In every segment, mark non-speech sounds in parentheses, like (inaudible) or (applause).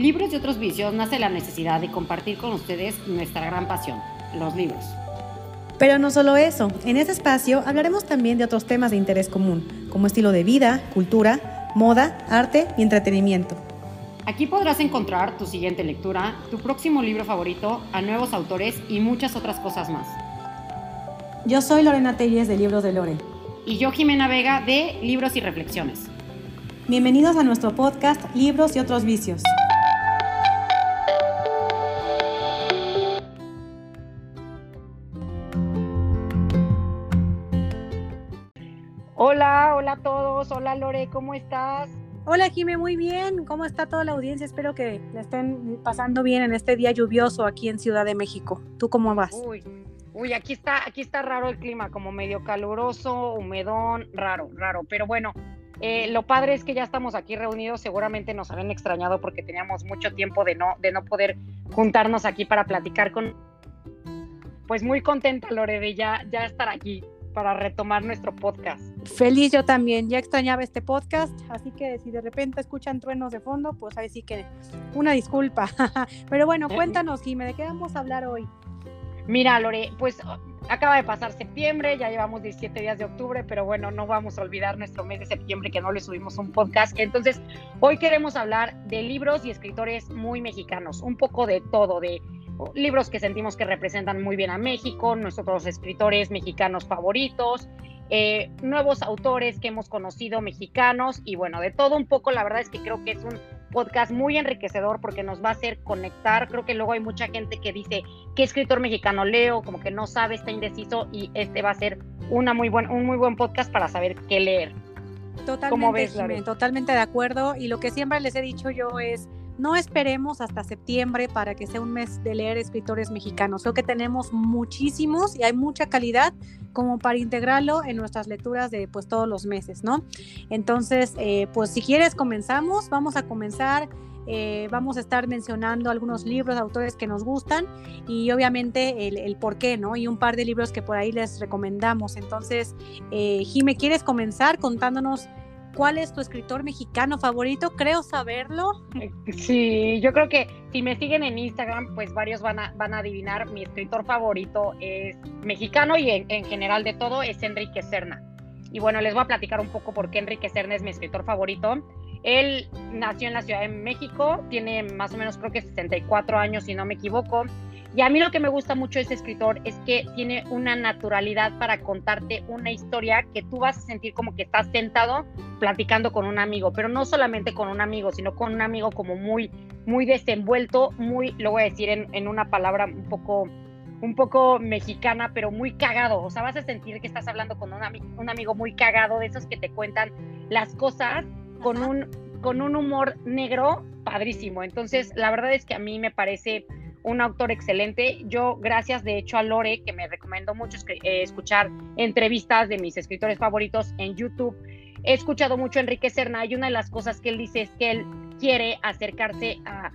Libros y otros vicios nace la necesidad de compartir con ustedes nuestra gran pasión, los libros. Pero no solo eso, en este espacio hablaremos también de otros temas de interés común, como estilo de vida, cultura, moda, arte y entretenimiento. Aquí podrás encontrar tu siguiente lectura, tu próximo libro favorito, a nuevos autores y muchas otras cosas más. Yo soy Lorena Telles de Libros de Lore. Y yo Jimena Vega de Libros y Reflexiones. Bienvenidos a nuestro podcast Libros y otros vicios. Hola, hola a todos. Hola Lore, ¿cómo estás? Hola Jime, muy bien. ¿Cómo está toda la audiencia? Espero que la estén pasando bien en este día lluvioso aquí en Ciudad de México. ¿Tú cómo vas? Uy, uy, aquí está, aquí está raro el clima, como medio caluroso, humedón, raro, raro. Pero bueno, eh, lo padre es que ya estamos aquí reunidos. Seguramente nos habían extrañado porque teníamos mucho tiempo de no, de no poder juntarnos aquí para platicar con. Pues muy contenta, Lore, de ya, ya estar aquí para retomar nuestro podcast. Feliz yo también, ya extrañaba este podcast, así que si de repente escuchan truenos de fondo, pues ahí sí que una disculpa. (laughs) Pero bueno, cuéntanos, Jimé, ¿de qué vamos a hablar hoy? Mira, Lore, pues acaba de pasar septiembre, ya llevamos 17 días de octubre, pero bueno, no vamos a olvidar nuestro mes de septiembre que no le subimos un podcast. Entonces, hoy queremos hablar de libros y escritores muy mexicanos, un poco de todo, de libros que sentimos que representan muy bien a México, nuestros escritores mexicanos favoritos, eh, nuevos autores que hemos conocido mexicanos y bueno, de todo un poco, la verdad es que creo que es un podcast muy enriquecedor porque nos va a hacer conectar, creo que luego hay mucha gente que dice, ¿qué escritor mexicano leo? Como que no sabe, está indeciso y este va a ser una muy buen, un muy buen podcast para saber qué leer. Totalmente, totalmente de acuerdo y lo que siempre les he dicho yo es no esperemos hasta septiembre para que sea un mes de leer escritores mexicanos. Creo que tenemos muchísimos y hay mucha calidad como para integrarlo en nuestras lecturas de pues todos los meses, ¿no? Entonces, eh, pues si quieres comenzamos, vamos a comenzar. Eh, vamos a estar mencionando algunos libros, autores que nos gustan y obviamente el, por qué, ¿no? Y un par de libros que por ahí les recomendamos. Entonces, eh, Jime, ¿quieres comenzar contándonos ¿Cuál es tu escritor mexicano favorito? Creo saberlo. Sí, yo creo que si me siguen en Instagram, pues varios van a, van a adivinar. Mi escritor favorito es mexicano y en, general de todo es Enrique Serna. Y bueno, les voy a platicar un poco por qué Enrique Serna es mi escritor favorito. Él nació en la Ciudad de México, tiene más o menos creo que 64 años si no me equivoco. Y a mí lo que me gusta mucho de ese escritor es que tiene una naturalidad para contarte una historia que tú vas a sentir como que estás sentado platicando con un amigo, pero no solamente con un amigo, sino con un amigo como muy, muy desenvuelto, muy, lo voy a decir en, una palabra un poco, un poco mexicana, pero muy cagado. O sea, vas a sentir que estás hablando con un, un amigo muy cagado, de esos que te cuentan las cosas con un, con un humor negro padrísimo. Entonces, la verdad es que a mí me parece un autor excelente. Yo, gracias de hecho a Lore, que me recomendó mucho eh, escuchar entrevistas de mis escritores favoritos en YouTube, he escuchado mucho a Enrique Serna y una de las cosas que él dice es que él quiere acercarse a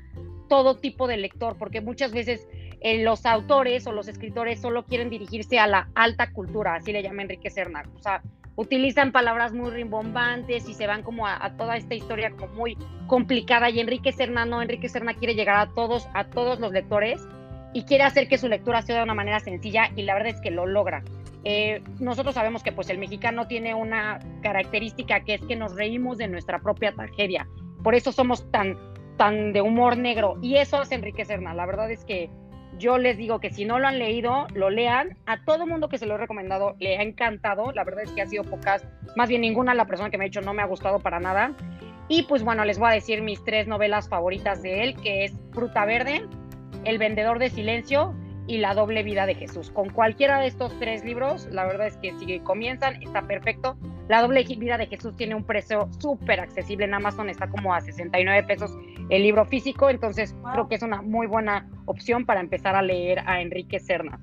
todo tipo de lector, porque muchas veces eh, los autores o los escritores solo quieren dirigirse a la alta cultura, así le llama Enrique Serna. O sea, utilizan palabras muy rimbombantes y se van como a, toda esta historia como muy complicada y Enrique Serna no, Enrique Serna quiere llegar a todos, a todos los lectores y quiere hacer que su lectura sea de una manera sencilla y la verdad es que lo logra. Eh, nosotros sabemos que pues el mexicano tiene una característica que es que nos reímos de nuestra propia tragedia, por eso somos tan, tan de humor negro y eso hace Enrique Serna, la verdad es que yo les digo que si no lo han leído, lo lean. A todo mundo que se lo he recomendado le ha encantado. La verdad es que ha sido pocas, más bien ninguna la persona que me ha dicho no me ha gustado para nada. Y pues bueno, les voy a decir mis tres novelas favoritas de él, que es Fruta Verde, El Vendedor de Silencio y La Doble Vida de Jesús. Con cualquiera de estos tres libros, la verdad es que si comienzan, está perfecto. La Doble Vida de Jesús tiene un precio súper accesible en Amazon, está como a 69 pesos el libro físico, entonces creo que es una muy buena opción para empezar a leer a Enrique Serna.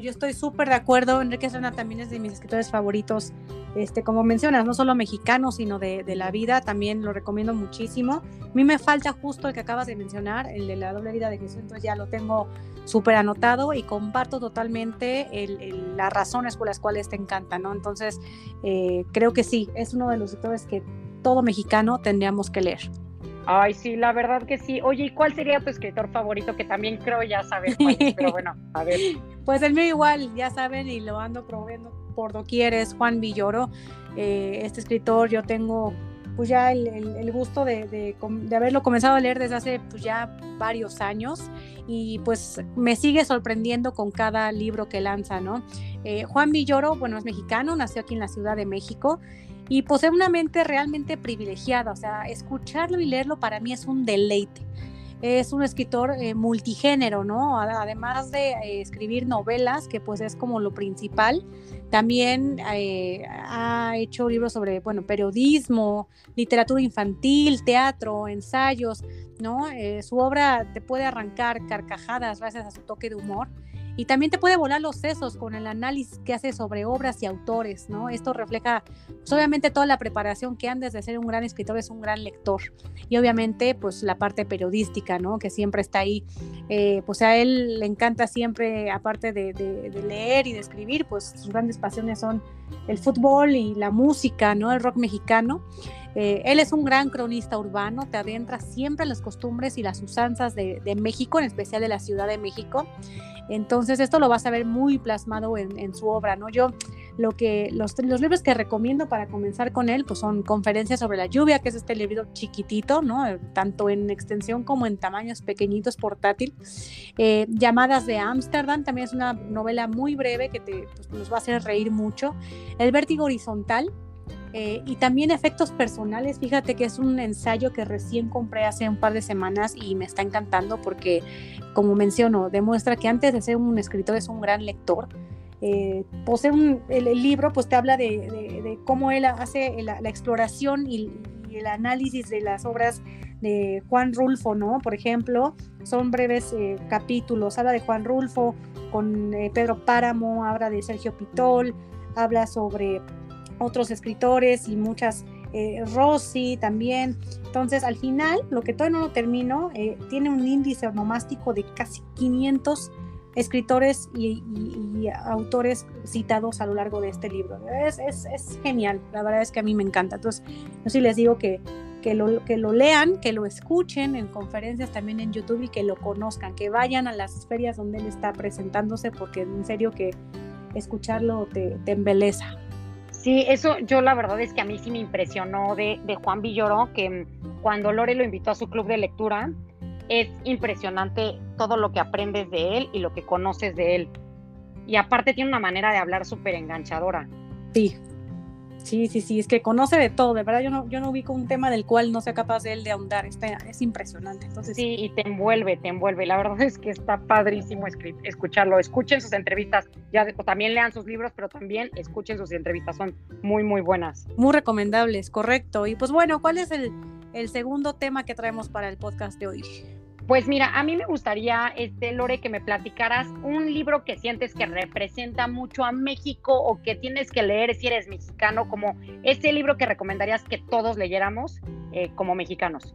Yo estoy súper de acuerdo, Enrique Serna también es de mis escritores favoritos, este, como mencionas, no solo mexicano, sino de, de, la vida, también lo recomiendo muchísimo. A mí me falta justo el que acabas de mencionar, el de la doble vida de Jesús, entonces ya lo tengo súper anotado y comparto totalmente las razones por las cuales te encanta, ¿no? Entonces, eh, creo que sí, es uno de los escritores que todo mexicano tendríamos que leer. Ay, sí, la verdad que sí. Oye, ¿y cuál sería tu escritor favorito? Que también creo ya saber pero bueno, a ver. (laughs) Pues el mío igual, ya saben, y lo ando probando por doquier, es Juan Villoro. Eh, este escritor yo tengo pues ya el, gusto de, haberlo comenzado a leer desde hace pues ya varios años y pues me sigue sorprendiendo con cada libro que lanza, ¿no? Eh, Juan Villoro, bueno, es mexicano, nació aquí en la Ciudad de México y posee una mente realmente privilegiada, o sea, escucharlo y leerlo para mí es un deleite. Es un escritor eh, multigénero, ¿no? Además de eh, escribir novelas, que pues es como lo principal, también eh, ha hecho libros sobre, bueno, periodismo, literatura infantil, teatro, ensayos, ¿no? su obra te puede arrancar carcajadas gracias a su toque de humor y también te puede volar los sesos con el análisis que hace sobre obras y autores, ¿no? Esto refleja, pues, obviamente, toda la preparación que antes de ser un gran escritor es un gran lector. Y obviamente, pues la parte periodística, ¿no? Que siempre está ahí. Eh, pues a él le encanta siempre, aparte de, leer y de escribir, pues sus grandes pasiones son el fútbol y la música, ¿no? El rock mexicano. Eh, él es un gran cronista urbano, te adentra siempre en las costumbres y las usanzas de, México, en especial de la Ciudad de México. Entonces esto lo vas a ver muy plasmado en, su obra, ¿no? Yo lo que los, los, libros que recomiendo para comenzar con él pues son Conferencias sobre la lluvia, que es este libro chiquitito, ¿no? Tanto en extensión como en tamaños pequeñitos, portátil. Eh, Llamadas de Ámsterdam, también es una novela muy breve que te, pues, nos va a hacer reír mucho. El vértigo horizontal, eh, y también efectos personales, fíjate que es un ensayo que recién compré hace un par de semanas y me está encantando porque, como menciono, demuestra que antes de ser un escritor es un gran lector. Eh, posee un, el, libro pues te habla de, cómo él hace la, exploración y, el análisis de las obras de Juan Rulfo, ¿no? Por ejemplo, son breves eh, capítulos, habla de Juan Rulfo con Pedro Páramo, habla de Sergio Pitol, habla sobre otros escritores y muchas, eh, Rossi también. Entonces, al final, lo que todavía no lo termino, eh, tiene un índice onomástico de casi 500 escritores y, autores citados a lo largo de este libro. Es, es, genial, la verdad es que a mí me encanta. Entonces, yo sí les digo que, que, lo, que lo lean, que lo escuchen en conferencias también en YouTube y que lo conozcan, que vayan a las ferias donde él está presentándose, porque en serio que escucharlo te embeleza. Sí, eso yo la verdad es que a mí sí me impresionó de, Juan Villoro, que cuando Lore lo invitó a su club de lectura, es impresionante todo lo que aprendes de él y lo que conoces de él. Y aparte tiene una manera de hablar súper enganchadora. Sí, Sí, sí, sí, es que conoce de todo, de verdad yo no, yo no ubico un tema del cual no sea capaz de él de ahondar, es impresionante. Entonces, sí, y te envuelve, te envuelve, la verdad es que está padrísimo escucharlo, escuchen sus entrevistas, ya también lean sus libros, pero también escuchen sus entrevistas, son muy, muy buenas. Muy recomendables, correcto. Y pues bueno, ¿cuál es el, el segundo tema que traemos para el podcast de hoy? Pues mira, a mí me gustaría, este, Lore, que me platicaras un libro que sientes que representa mucho a México o que tienes que leer si eres mexicano, como ese libro que recomendarías que todos leyéramos eh, como mexicanos.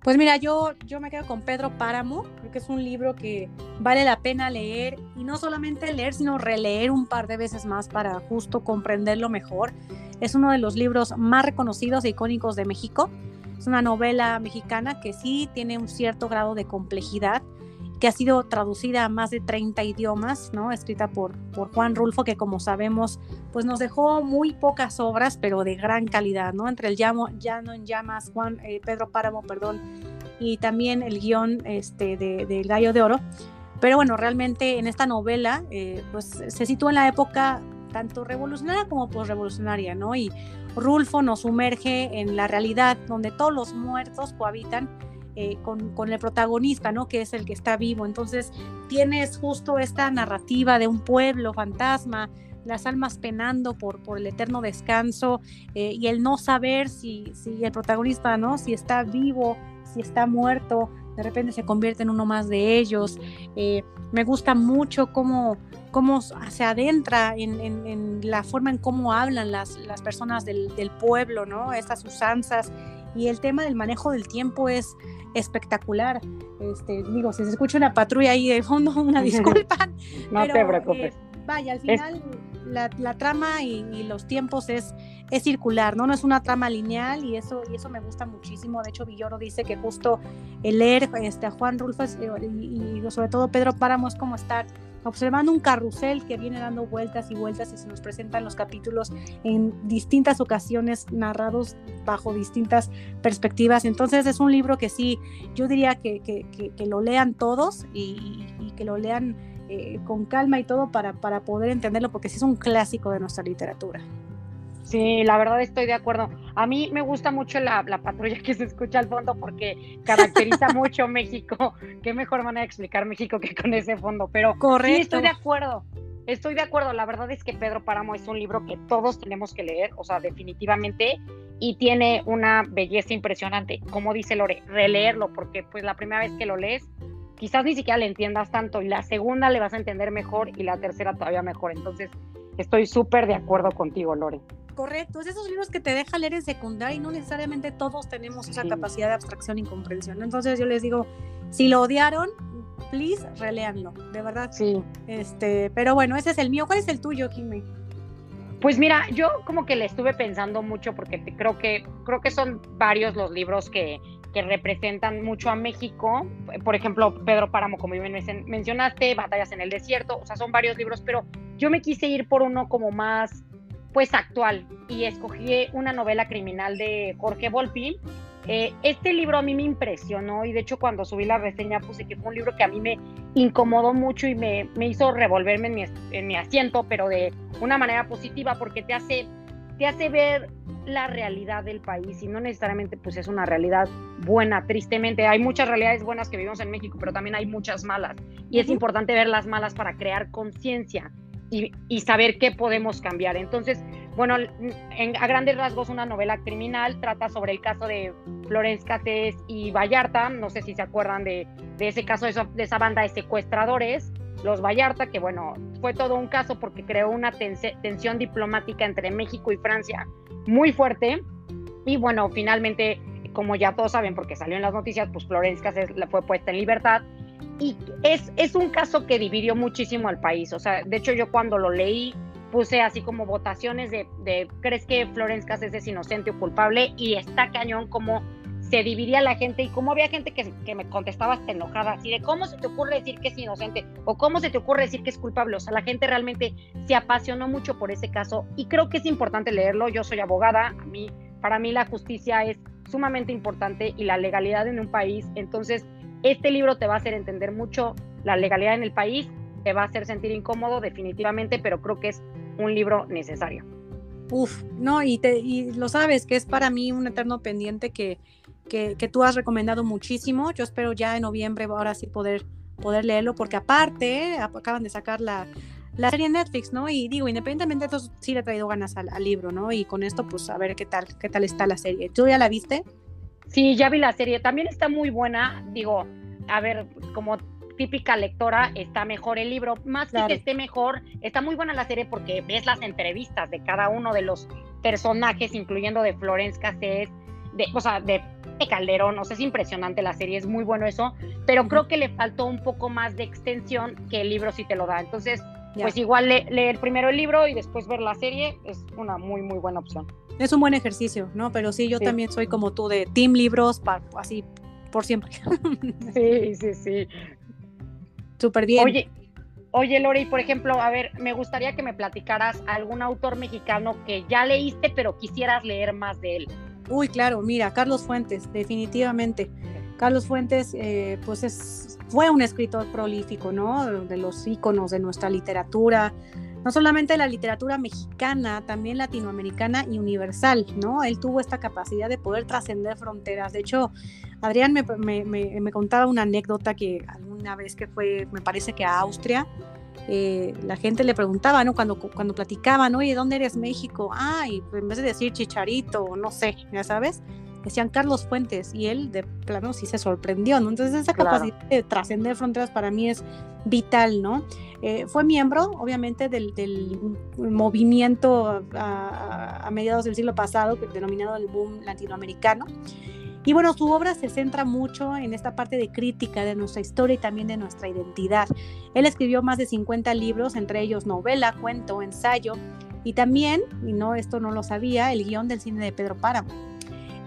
Pues mira, yo, yo me quedo con Pedro Páramo, creo que es un libro que vale la pena leer y no solamente leer, sino releer un par de veces más para justo comprenderlo mejor. Es uno de los libros más reconocidos e icónicos de México es una novela mexicana que sí tiene un cierto grado de complejidad, que ha sido traducida a más de 30 idiomas, ¿no? Escrita por, por Juan Rulfo, que como sabemos, pues nos dejó muy pocas obras, pero de gran calidad, ¿no? Entre el Llano, Llano en Llamas, Juan, eh, Pedro Páramo, perdón, y también el guion este, de, del Gallo de Oro. Pero bueno, realmente en esta novela, eh, pues se sitúa en la época tanto revolucionaria como posrevolucionaria, ¿no? Y Rulfo nos sumerge en la realidad donde todos los muertos cohabitan eh, con, el protagonista, ¿no? Que es el que está vivo. Entonces tienes justo esta narrativa de un pueblo fantasma, las almas penando por, por el eterno descanso eh, y el no saber si, si el protagonista, ¿no? Si está vivo, si está muerto, de repente se convierte en uno más de ellos. Eh, me gusta mucho cómo cómo se adentra en, la forma en cómo hablan las, las personas del, pueblo, ¿no? Estas usanzas. Y el tema del manejo del tiempo es espectacular. Este, digo, si se escucha una patrulla ahí de fondo, (laughs) una (laughs) disculpa. no te preocupes. Eh, vaya, al final la, trama y, los tiempos es, circular, ¿no? No es una trama lineal y eso, y eso me gusta muchísimo. De hecho, Villoro dice que justo el leer este, a Juan Rulfo eh, y, y, sobre todo Pedro Páramo es como estar observando un carrusel que viene dando vueltas y vueltas y se nos presentan los capítulos en distintas ocasiones narrados bajo distintas perspectivas. Entonces es un libro que sí, yo diría que, que, lo lean todos y, que lo lean eh, con calma y todo para, para poder entenderlo, porque sí es un clásico de nuestra literatura. Sí, la verdad estoy de acuerdo. A mí me gusta mucho la, patrulla que se escucha al fondo porque caracteriza (laughs) mucho México. Qué mejor manera de explicar México que con ese fondo. Pero Correcto. sí, estoy de acuerdo. Estoy de acuerdo. La verdad es que Pedro Páramo es un libro que todos tenemos que leer, o sea, definitivamente. Y tiene una belleza impresionante. Como dice Lore, releerlo, porque pues la primera vez que lo lees, quizás ni siquiera le entiendas tanto. Y la segunda le vas a entender mejor y la tercera todavía mejor. Entonces, estoy súper de acuerdo contigo, Lore. Correcto, es esos libros que te deja leer en secundaria y no necesariamente todos tenemos esa capacidad de abstracción y comprensión. Entonces yo les digo, si lo odiaron, please, releanlo, de verdad. Sí. Este, pero bueno, ese es el mío. ¿Cuál es el tuyo, Jimmy? Pues mira, yo como que le estuve pensando mucho porque creo que creo que son varios los libros que, que representan mucho a México. Por ejemplo, Pedro Páramo, como bien mencionaste, Batallas en el Desierto, o sea, son varios libros, pero yo me quise ir por uno como más pues actual y escogí una novela criminal de Jorge Volpi. Eh, este libro a mí me impresionó y de hecho cuando subí la reseña puse que fue un libro que a mí me incomodó mucho y me, me hizo revolverme en mi, en mi, asiento, pero de una manera positiva porque te hace, te hace ver la realidad del país y no necesariamente pues es una realidad buena, tristemente. Hay muchas realidades buenas que vivimos en México, pero también hay muchas malas y es importante ver las malas para crear conciencia y, saber qué podemos cambiar. Entonces, bueno, a grandes rasgos una novela criminal trata sobre el caso de Florence Cassés y Vallarta, no sé si se acuerdan de, ese caso, de, de, esa banda de secuestradores, los Vallarta, que bueno, fue todo un caso porque creó una tensión diplomática entre México y Francia muy fuerte y bueno, finalmente, como ya todos saben porque salió en las noticias, pues Florence fue puesta en libertad y es, es un caso que dividió muchísimo al país. O sea, de hecho yo cuando lo leí puse así como votaciones de, de ¿crees que Florence es inocente o culpable? Y está cañón como se dividía la gente y como había gente que, que, me contestaba hasta enojada, así de cómo se te ocurre decir que es inocente o cómo se te ocurre decir que es culpable. O sea, la gente realmente se apasionó mucho por ese caso y creo que es importante leerlo. Yo soy abogada, a mí, para mí la justicia es sumamente importante y la legalidad en un país. Entonces, este libro te va a hacer entender mucho la legalidad en el país, te va a hacer sentir incómodo definitivamente, pero creo que es un libro necesario. Uf, no, y, te, y lo sabes, que es para mí un eterno pendiente que, que, tú has recomendado muchísimo. Yo espero ya en noviembre ahora sí poder, poder leerlo, porque aparte acaban de sacar la, la serie en Netflix, ¿no? Y digo, independientemente de eso, sí le he traído ganas al, al, libro, ¿no? Y con esto, pues a ver qué tal, qué tal está la serie. ¿Tú ya la viste? Sí, ya vi la serie. También está muy buena. Digo, a ver, como típica lectora, está mejor el libro. Más que que esté mejor, está muy buena la serie porque ves las entrevistas de cada uno de los personajes, incluyendo de Florence Cassés, de, o sea, de Calderón. O sea, es impresionante la serie, es muy bueno eso. Pero creo que le faltó un poco más de extensión que el libro sí te lo da. Entonces, pues igual leer primero el libro y después ver la serie es una muy, muy buena opción es un buen ejercicio, ¿no? Pero sí, yo también soy como tú de team libros, para, así por siempre. (laughs) Sí, sí, sí. Súper bien. Oye, oye, Lori, por ejemplo, a ver, me gustaría que me platicaras algún autor mexicano que ya leíste, pero quisieras leer más de él. Uy, claro, mira, Carlos Fuentes, definitivamente. Carlos Fuentes, eh, pues es, fue un escritor prolífico, ¿no? De los íconos de nuestra literatura, no solamente la literatura mexicana, también latinoamericana y universal, ¿no? Él tuvo esta capacidad de poder trascender fronteras. De hecho, Adrián me, contaba una anécdota que alguna vez que fue, me parece que a Austria, eh, la gente le preguntaba, ¿no? Cuando, cuando platicaban, oye, ¿dónde eres México? Ah, y en vez de decir Chicharito, no sé, ya sabes, decían Carlos Fuentes y él de plano sí se sorprendió, ¿no? Entonces esa capacidad de trascender fronteras para mí es vital, ¿no? Eh, fue miembro, obviamente, del, movimiento a, mediados del siglo pasado, denominado el boom latinoamericano. Y bueno, su obra se centra mucho en esta parte de crítica de nuestra historia y también de nuestra identidad. Él escribió más de 50 libros, entre ellos novela, cuento, ensayo y también, y no, esto no lo sabía, el guion del cine de Pedro Páramo.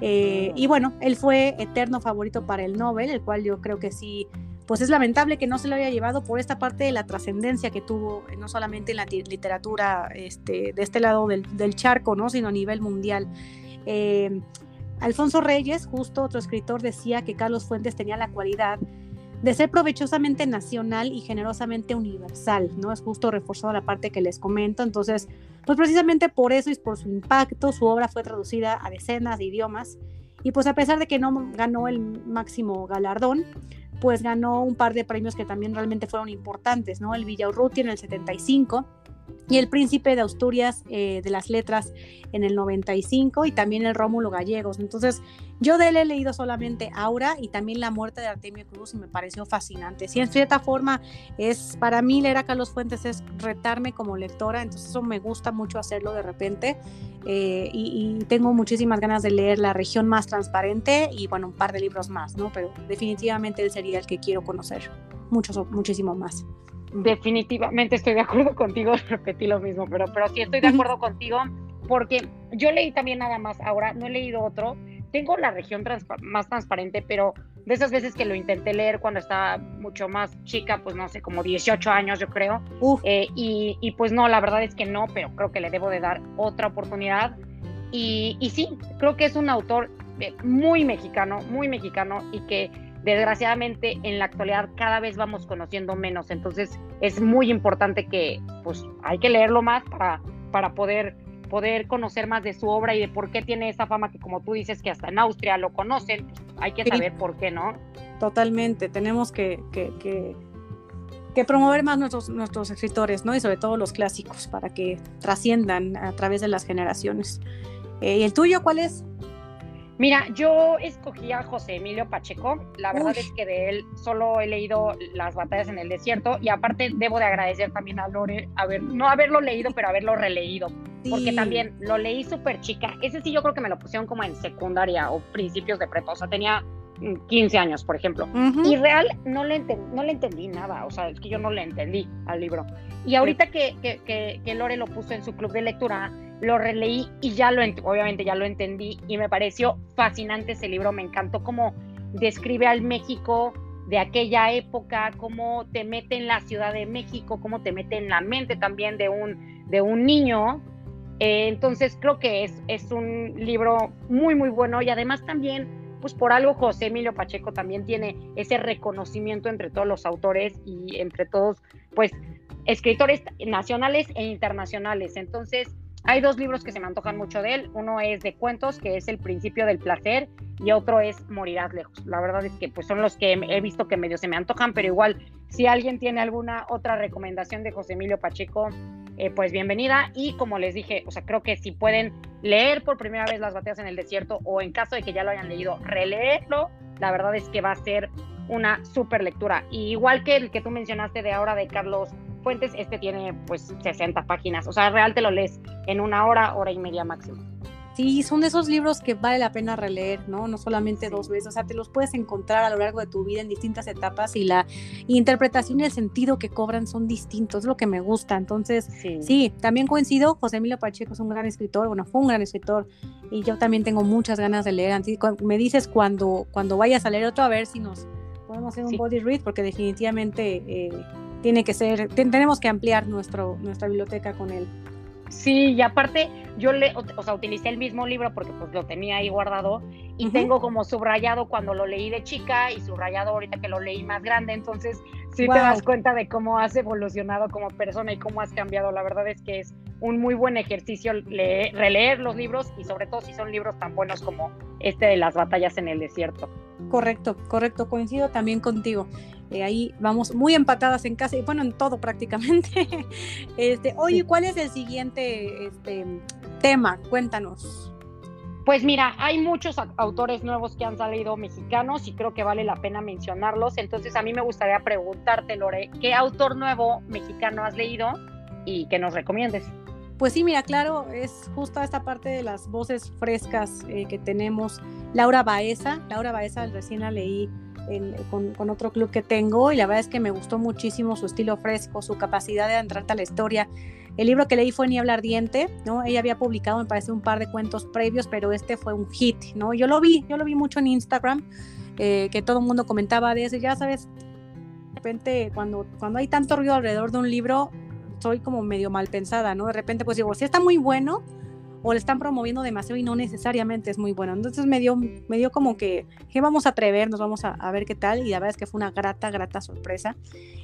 Eh, y bueno, él fue eterno favorito para el Nobel, el cual yo creo que sí, pues es lamentable que no se lo haya llevado por esta parte de la trascendencia que tuvo, eh, no solamente en la literatura este, de este lado del, charco, ¿no? sino a nivel mundial. Eh, Alfonso Reyes, justo otro escritor, decía que Carlos Fuentes tenía la cualidad de ser provechosamente nacional y generosamente universal, ¿no? Es justo reforzado la parte que les comento. Entonces, pues precisamente por eso y por su impacto, su obra fue traducida a decenas de idiomas. Y pues a pesar de que no ganó el máximo galardón, pues ganó un par de premios que también realmente fueron importantes, ¿no? El Villaurruti en el 75 y el príncipe de Asturias eh, de las letras en el 95 y también el Rómulo Gallegos. Entonces, yo de él he leído solamente Aura y también La muerte de Artemio Cruz y me pareció fascinante. Si en cierta forma es para mí leer a Carlos Fuentes es retarme como lectora, entonces eso me gusta mucho hacerlo de repente eh, y, y, tengo muchísimas ganas de leer La región más transparente y bueno, un par de libros más, ¿no? Pero definitivamente él sería el que quiero conocer, mucho, muchísimo más definitivamente estoy de acuerdo (laughs) contigo, repetí lo mismo, pero, pero sí estoy de acuerdo contigo porque yo leí también nada más ahora, no he leído otro, tengo la región más transparente, pero de esas veces que lo intenté leer cuando estaba mucho más chica, pues no sé, como 18 años yo creo, eh, y, y, pues no, la verdad es que no, pero creo que le debo de dar otra oportunidad. Y, y sí, creo que es un autor eh, muy mexicano, muy mexicano y que desgraciadamente en la actualidad cada vez vamos conociendo menos, entonces es muy importante que pues hay que leerlo más para, para poder, poder conocer más de su obra y de por qué tiene esa fama que como tú dices que hasta en Austria lo conocen, pues, hay que saber por qué, ¿no? Totalmente, tenemos que, que, que, promover más nuestros, nuestros escritores, ¿no? Y sobre todo los clásicos para que trasciendan a través de las generaciones. Eh, ¿Y el tuyo cuál es? Mira, yo escogí a José Emilio Pacheco. La verdad es que de él solo he leído Las batallas en el desierto y aparte debo de agradecer también a Lore, ver, no haberlo leído, pero haberlo releído. Porque también lo leí súper chica. Ese sí yo creo que me lo pusieron como en secundaria o principios de prepa. O sea, tenía 15 años, por ejemplo. Y real no le, no le entendí nada. O sea, es que yo no le entendí al libro. Y ahorita que, que, que Lore lo puso en su club de lectura, lo releí y ya lo, obviamente ya lo entendí y me pareció fascinante ese libro, me encantó cómo describe al México de aquella época, cómo te mete en la Ciudad de México, cómo te mete en la mente también de un, de un niño. Eh, entonces creo que es, es un libro muy, muy bueno y además también, pues por algo José Emilio Pacheco también tiene ese reconocimiento entre todos los autores y entre todos, pues, escritores nacionales e internacionales. Entonces, hay dos libros que se me antojan mucho de él. Uno es de cuentos, que es El principio del placer, y otro es Morirás lejos. La verdad es que pues, son los que he visto que medio se me antojan, pero igual, si alguien tiene alguna otra recomendación de José Emilio Pacheco, eh, pues bienvenida. Y como les dije, o sea, creo que si pueden leer por primera vez Las batallas en el desierto, o en caso de que ya lo hayan leído, releerlo, la verdad es que va a ser una super lectura. Igual que el que tú mencionaste de ahora de Carlos Fuentes, este tiene pues 60 páginas. O sea, real te lo lees en una hora, hora y media máximo. Sí, son de esos libros que vale la pena releer, ¿no? No solamente dos veces, o sea, te los puedes encontrar a lo largo de tu vida en distintas etapas y la interpretación y el sentido que cobran son distintos, es lo que me gusta. Entonces, sí. también coincido, José Emilio Pacheco es un gran escritor, bueno, fue un gran escritor y yo también tengo muchas ganas de leer. Me dices cuando, cuando vayas a leer otro, a ver si nos podemos hacer un body read, porque definitivamente... Eh, tiene que ser, tenemos que ampliar nuestro, nuestra biblioteca con él. Sí, y aparte yo le, o sea, utilicé el mismo libro porque pues lo tenía ahí guardado y tengo como subrayado cuando lo leí de chica y subrayado ahorita que lo leí más grande, entonces sí te das cuenta de cómo has evolucionado como persona y cómo has cambiado. La verdad es que es un muy buen ejercicio leer, releer los libros y sobre todo si son libros tan buenos como este de las batallas en el desierto. Correcto, correcto, coincido también contigo. Eh, ahí vamos muy empatadas en casa y bueno, en todo prácticamente. (laughs) este, oye, ¿cuál es el siguiente este, tema? Cuéntanos. Pues mira, hay muchos autores nuevos que han salido mexicanos y creo que vale la pena mencionarlos. Entonces a mí me gustaría preguntarte, Lore, ¿qué autor nuevo mexicano has leído y que nos recomiendes? Pues sí, mira, claro, es justo esta parte de las voces frescas eh, que tenemos. Laura Baeza, Laura Baeza recién la leí con, otro club que tengo y la verdad es que me gustó muchísimo su estilo fresco, su capacidad de entrarte a la historia. El libro que leí fue Niebla Ardiente, ¿no? Ella había publicado, me parece, un par de cuentos previos, pero este fue un hit, ¿no? Yo lo vi, yo lo vi mucho en Instagram, eh, que todo el mundo comentaba de eso, ya sabes, de repente cuando, cuando hay tanto ruido alrededor de un libro, soy como medio mal pensada, ¿no? De repente pues digo, si está muy bueno, o le están promoviendo demasiado y no necesariamente es muy bueno. Entonces me dio, me dio como que, que vamos a atrevernos, vamos a, ver qué tal, y la verdad es que fue una grata, grata sorpresa.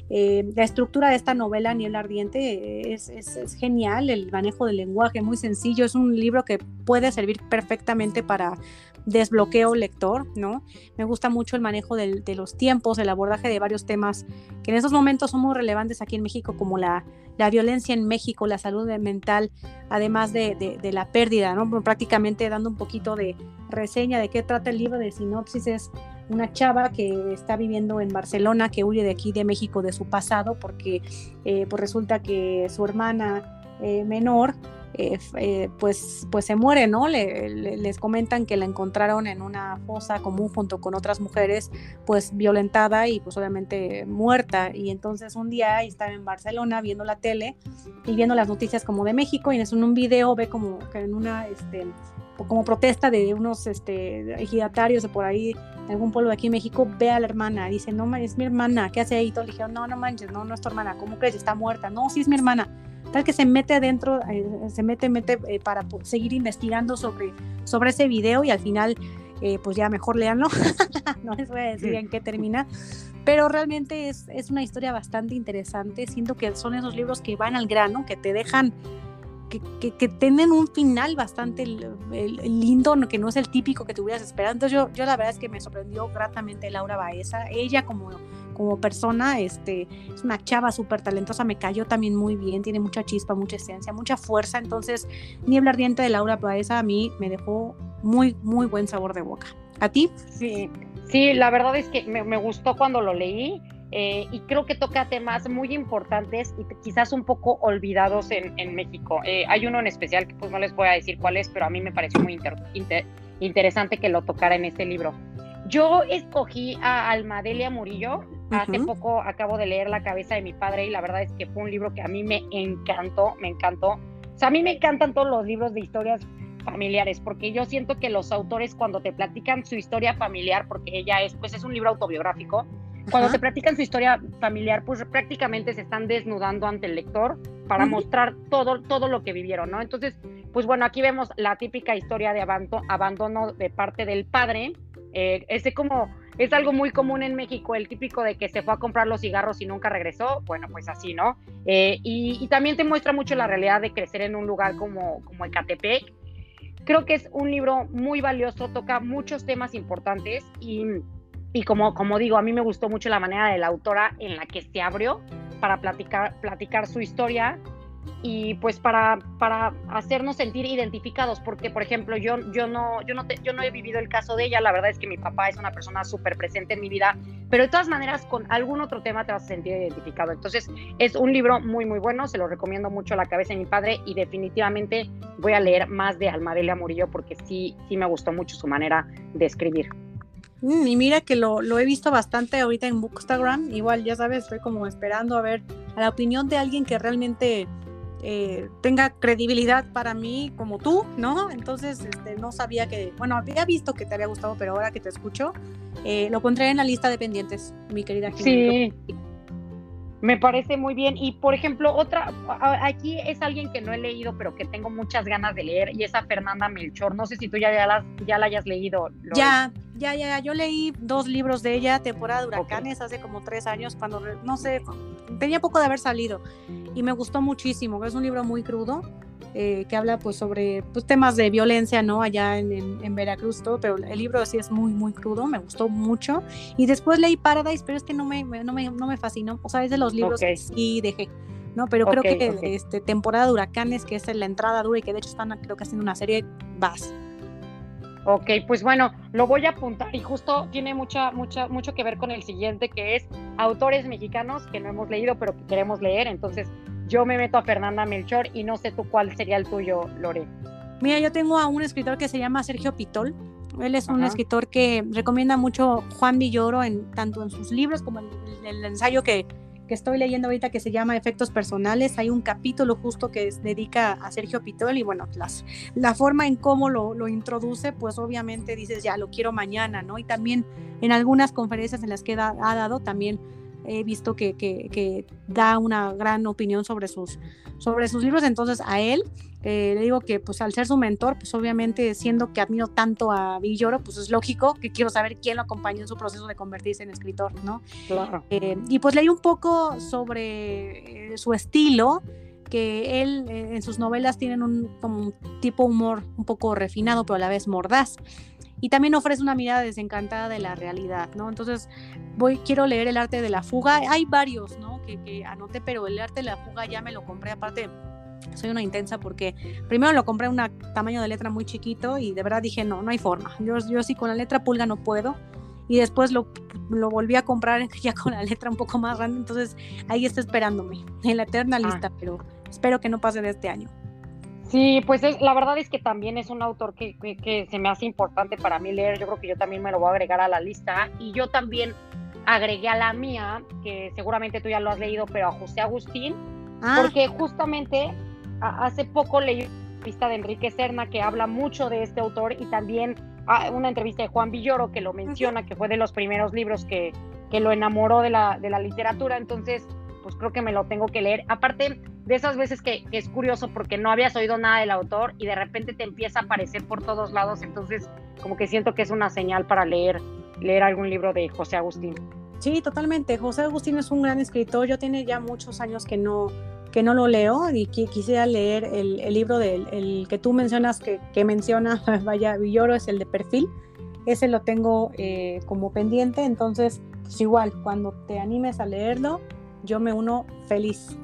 Eh, la estructura de esta novela, Niebla Ardiente, es, es, genial, el manejo del lenguaje muy sencillo, es un libro que puede servir perfectamente para desbloqueo lector, ¿no? Me gusta mucho el manejo de los tiempos, el abordaje de varios temas que en esos momentos son muy relevantes aquí en México, como la, la violencia en México, la salud mental, además de, de, la pérdida, ¿no? Prácticamente dando un poquito de reseña de qué trata el libro de sinopsis es una chava que está viviendo en Barcelona, que huye de aquí de México de su pasado, porque eh, pues resulta que su hermana eh, menor eh, eh, pues, pues se muere, ¿no? les comentan que la encontraron en una fosa común junto con otras mujeres, pues violentada y pues obviamente muerta. Y entonces un día estaba en Barcelona viendo la tele y viendo las noticias como de México y en un video ve como que en una, este, como protesta de unos este, ejidatarios de por ahí, en algún pueblo de aquí en México, ve a la hermana, dice, no, es mi hermana, ¿qué hace ahí? Y todo le dijeron, no, no manches, no, no es tu hermana, ¿cómo crees? Está muerta. No, sí es mi hermana tal que se mete adentro, eh, se mete, mete eh, para seguir investigando sobre, sobre ese video y al final, eh, pues ya mejor leanlo, (laughs) no les voy a decir en qué termina, pero realmente es, es, una historia bastante interesante, siento que son esos libros que van al grano, que te dejan... Que, que, tienen un final bastante lindo, que no es el típico que te hubieras esperado. Entonces yo, yo la verdad es que me sorprendió gratamente Laura Baeza. Ella como como persona, este, es una chava súper talentosa, me cayó también muy bien, tiene mucha chispa, mucha esencia, mucha fuerza, entonces Niebla Ardiente de Laura Paesa a mí me dejó muy, muy buen sabor de boca. ¿A ti? Sí, sí, la verdad es que me, gustó cuando lo leí. Eh, y creo que toca temas muy importantes y quizás un poco olvidados en, México. Eh, hay uno en especial que pues no les voy a decir cuál es, pero a mí me pareció muy interesante que lo tocara en este libro. Yo escogí a Almadelia Murillo, Hace poco acabo de leer La cabeza de mi padre y la verdad es que fue un libro que a mí me encantó, me encantó. O sea, a mí me encantan todos los libros de historias familiares, porque yo siento que los autores cuando te platican su historia familiar, porque ella es, pues es un libro autobiográfico, cuando te platican su historia familiar, pues prácticamente se están desnudando ante el lector para mostrar todo, todo lo que vivieron, ¿no? Entonces, pues bueno, aquí vemos la típica historia de abandono de parte del padre, eh, ese como es algo muy común en México, el típico de que se fue a comprar los cigarros y nunca regresó, bueno, pues así, ¿no? Eh, y, también te muestra mucho la realidad de crecer en un lugar como, como Ecatepec. Creo que es un libro muy valioso, toca muchos temas importantes y, y como, como digo, a mí me gustó mucho la manera de la autora en la que se abrió para platicar, platicar su historia y pues para, para hacernos sentir identificados, porque por ejemplo yo, yo, no, yo, no yo no he vivido el caso de ella, la verdad es que mi papá es una persona súper presente en mi vida, pero de todas maneras con algún otro tema te vas a sentir identificado. Entonces es un libro muy muy bueno, se lo recomiendo mucho a la cabeza de mi padre y definitivamente voy a leer más de Almadelia Murillo porque sí, sí me gustó mucho su manera de escribir. Mm, y mira que lo, lo, he visto bastante ahorita en Bookstagram. Igual, ya sabes, estoy como esperando a ver a la opinión de alguien que realmente eh, tenga credibilidad para mí como tú, ¿no? Entonces, este, no sabía que, bueno, había visto que te había gustado, pero ahora que te escucho, eh, lo pondré en la lista de pendientes, mi querida Sí. Me parece muy bien. Y por ejemplo, otra, aquí es alguien que no he leído, pero que tengo muchas ganas de leer, y es a Fernanda Melchor. No sé si tú ya, ya, la, ya la hayas leído. Ya, ya, ya. Yo leí dos libros de ella, temporada de huracanes, hace como tres años, cuando, no sé, tenía poco de haber salido. Y me gustó muchísimo. Es un libro muy crudo eh, que habla pues sobre pues, temas de violencia, ¿no? Allá en, en, Veracruz, todo, pero el libro sí es muy, muy crudo, me gustó mucho. Y después leí Paradise, pero es que no me, no me, no me fascinó, o sea, es de los libros que sí dejé. ¿no? Pero creo que este, temporada de huracanes, que es la entrada dura y que de hecho están creo que haciendo una serie, vas. Ok, pues bueno, lo voy a apuntar y justo tiene mucha, mucha, mucho que ver con el siguiente, que es autores mexicanos que no hemos leído pero que queremos leer. Entonces, yo me meto a Fernanda Melchor y no sé tú cuál sería el tuyo, Lore. Mira, yo tengo a un escritor que se llama Sergio Pitol. Él es un escritor que recomienda mucho Juan Villoro, en, tanto en sus libros como en el ensayo que, que estoy leyendo ahorita que se llama Efectos Personales. Hay un capítulo justo que se dedica a Sergio Pitol y bueno, las, la forma en cómo lo, lo, introduce, pues obviamente dices, ya lo quiero mañana, ¿no? Y también en algunas conferencias en las que ha dado, también he visto que, que, da una gran opinión sobre sus, sobre sus libros, entonces a él eh, le digo que pues al ser su mentor, pues obviamente siendo que admiro tanto a Villoro, pues es lógico que quiero saber quién lo acompañó en su proceso de convertirse en escritor, ¿no? Claro. Eh, y pues leí un poco sobre eh, su estilo, que él en sus novelas tienen un, como un tipo humor un poco refinado, pero a la vez mordaz y también ofrece una mirada desencantada de la realidad, ¿no? Entonces, voy, quiero leer El arte de la fuga. Hay varios, ¿no? Que, que anoté, pero El arte de la fuga ya me lo compré. Aparte, soy una intensa porque primero lo compré un tamaño de letra muy chiquito y de verdad dije, no, no hay forma. Yo, yo sí con la letra pulga no puedo. Y después lo, lo volví a comprar (laughs) ya con la letra un poco más grande. Entonces, ahí está esperándome en la eterna ah. lista, pero espero que no pase de este año. Sí, pues la verdad es que también es un autor que, que, se me hace importante para mí leer. Yo creo que yo también me lo voy a agregar a la lista. Y yo también agregué a la mía, que seguramente tú ya lo has leído, pero a José Agustín, ah. porque justamente hace poco leí una entrevista de Enrique Serna que habla mucho de este autor y también una entrevista de Juan Villoro que lo menciona, que fue de los primeros libros que, que lo enamoró de la, de la literatura. Entonces, pues creo que me lo tengo que leer. Aparte de esas veces que, es curioso porque no habías oído nada del autor y de repente te empieza a aparecer por todos lados, entonces como que siento que es una señal para leer, leer algún libro de José Agustín. Sí, totalmente. José Agustín es un gran escritor. Yo tiene ya muchos años que no, que no lo leo y quisiera leer el, libro del el que tú mencionas, que, que menciona, (laughs) vaya, Villoro, es el de perfil. Ese lo tengo eh, como pendiente, entonces, pues igual, cuando te animes a leerlo, yo me uno feliz.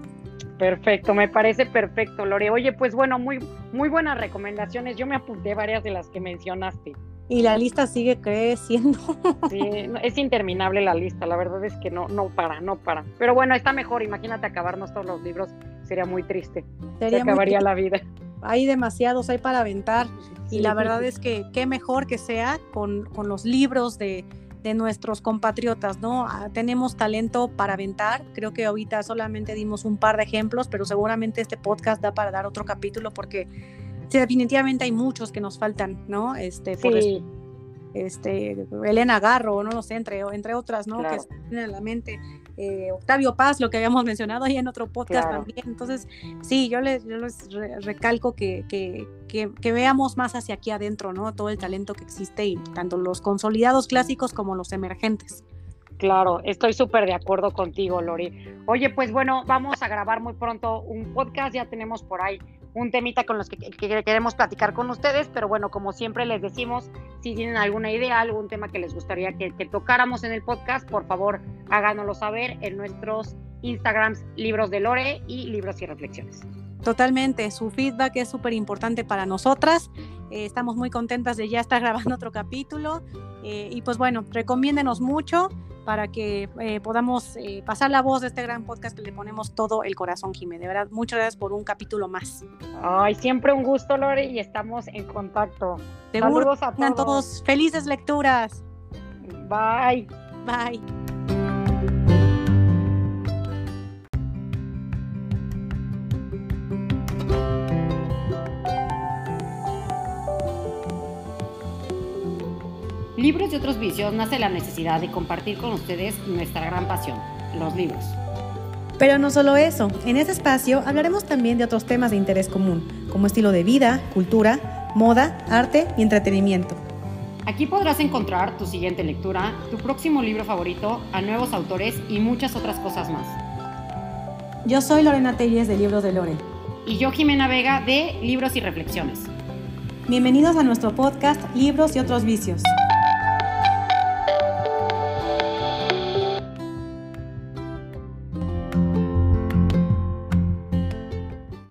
Perfecto, me parece perfecto, Lore. Oye, pues bueno, muy, muy buenas recomendaciones. Yo me apunté varias de las que mencionaste. Y la lista sigue creciendo. (laughs) Sí, es interminable la lista, la verdad es que no, no para, no para. Pero bueno, está mejor, imagínate acabarnos todos los libros, sería muy triste. Se acabaría la vida. Hay demasiados, hay para aventar. y la verdad es que qué mejor que sea con, con los libros de, de nuestros compatriotas, ¿no? Ah, tenemos talento para aventar, creo que ahorita solamente dimos un par de ejemplos, pero seguramente este podcast da para dar otro capítulo porque definitivamente hay muchos que nos faltan, ¿no? Este, por este, Elena Garro, no lo sé, entre, entre otras, ¿no? Que tienen en la mente. Eh, Octavio Paz, lo que habíamos mencionado ahí en otro podcast también. Entonces, sí, yo les, recalco que, que, que, veamos más hacia aquí adentro, ¿no? Todo el talento que existe y tanto los consolidados clásicos como los emergentes. Claro, estoy súper de acuerdo contigo, Lori. Oye, pues bueno, vamos a grabar muy pronto un podcast, ya tenemos por ahí un temita con los que, queremos platicar con ustedes, pero bueno, como siempre les decimos, si tienen alguna idea, algún tema que les gustaría que, tocáramos en el podcast, por favor háganoslo saber en nuestros Instagrams Libros de Lore y Libros y Reflexiones. Totalmente, su feedback es súper importante para nosotras. Eh, estamos muy contentas de ya estar grabando otro capítulo. Eh, y pues bueno, recomiéndenos mucho para que eh, podamos pasar la voz de este gran podcast que le ponemos todo el corazón, Jimé. De verdad, muchas gracias por un capítulo más. Ay, siempre un gusto, Lore, y estamos en contacto. Saludos a todos. todos felices lecturas. Bye. Bye. Libros y otros vicios nace la necesidad de compartir con ustedes nuestra gran pasión, los libros. Pero no solo eso, en este espacio hablaremos también de otros temas de interés común, como estilo de vida, cultura, moda, arte y entretenimiento. Aquí podrás encontrar tu siguiente lectura, tu próximo libro favorito, a nuevos autores y muchas otras cosas más. Yo soy Lorena Telles de Libros de Lore. Y yo Jimena Vega de Libros y Reflexiones. Bienvenidos a nuestro podcast Libros y otros vicios.